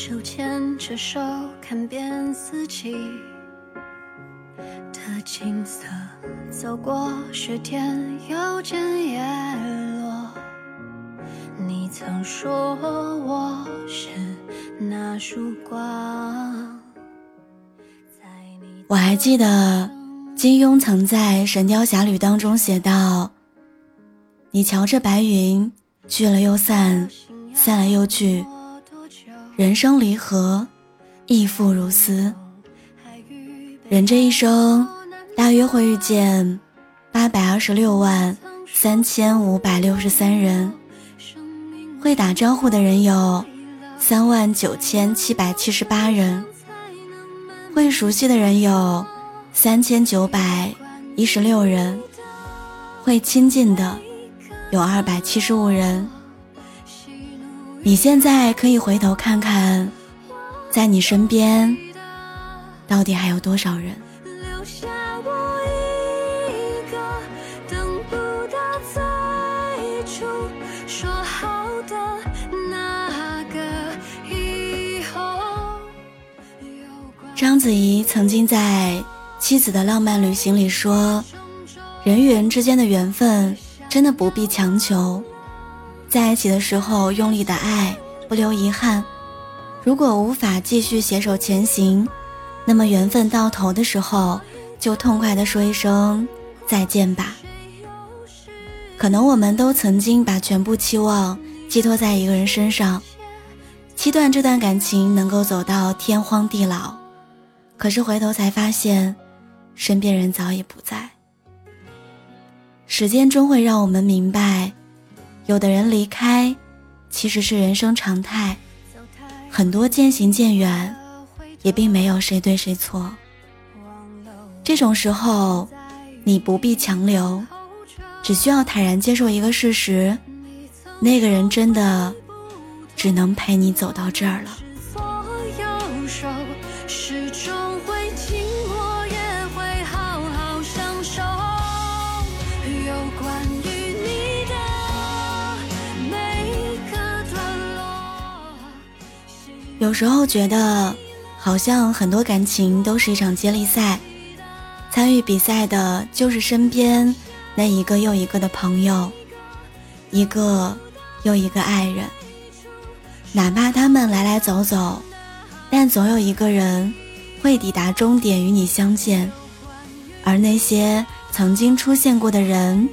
手牵着手看遍四季的景色，走过雪天又见叶落。你曾说我是那束光。我还记得金庸曾在《神雕侠侣》当中写道：“你瞧这白云，聚了又散，散了又聚。”人生离合，亦复如斯。人这一生，大约会遇见八百二十六万三千五百六十三人。会打招呼的人有三万九千七百七十八人。会熟悉的人有三千九百一十六人。会亲近的有二百七十五人。你现在可以回头看看，在你身边，到底还有多少人？章子怡曾经在《妻子的浪漫旅行》里说：“人与人之间的缘分，真的不必强求。”在一起的时候用力的爱，不留遗憾。如果无法继续携手前行，那么缘分到头的时候，就痛快的说一声再见吧。可能我们都曾经把全部期望寄托在一个人身上，期待这段感情能够走到天荒地老。可是回头才发现，身边人早已不在。时间终会让我们明白。有的人离开，其实是人生常态。很多渐行渐远，也并没有谁对谁错。这种时候，你不必强留，只需要坦然接受一个事实：那个人真的只能陪你走到这儿了。有时候觉得，好像很多感情都是一场接力赛，参与比赛的就是身边那一个又一个的朋友，一个又一个爱人。哪怕他们来来走走，但总有一个人会抵达终点与你相见。而那些曾经出现过的人，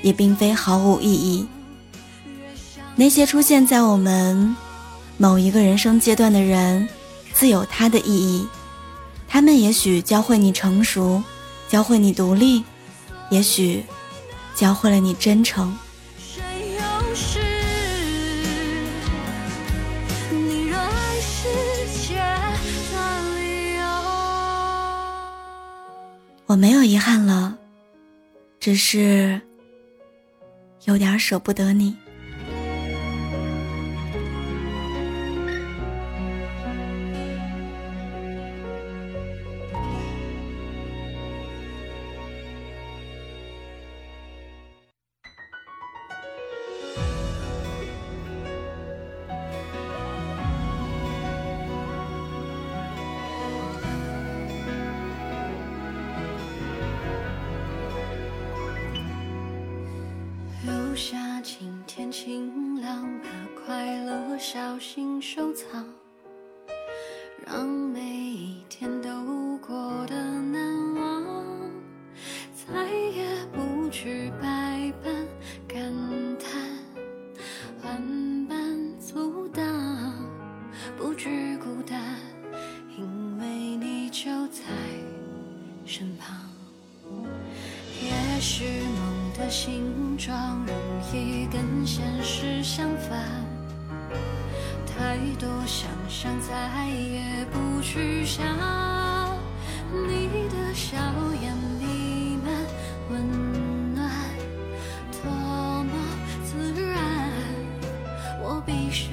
也并非毫无意义。那些出现在我们。某一个人生阶段的人，自有他的意义。他们也许教会你成熟，教会你独立，也许教会了你真诚。我没有遗憾了，只是有点舍不得你。小心收藏，让每一天都过得难忘，再也不去百般感叹，万般阻挡，不惧孤单，因为你就在身旁。也许梦的形状容易跟现实相反。太多想象，再也不去想。你的笑颜弥漫温暖，多么自然。我闭上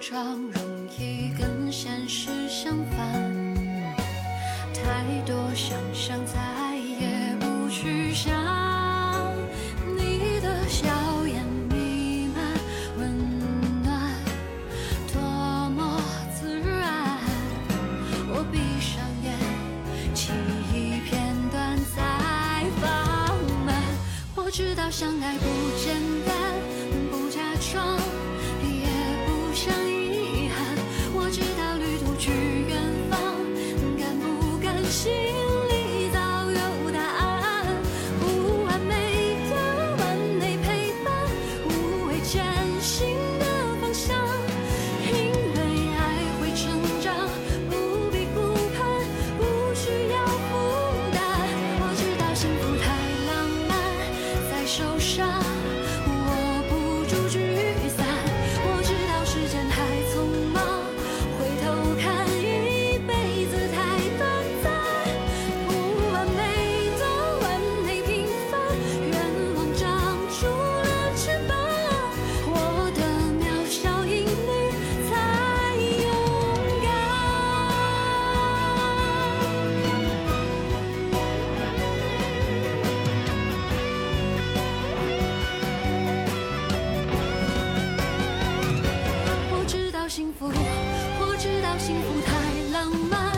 容易跟现实相反，太多想象再也不去想。你的笑幸福我知道幸福太浪漫。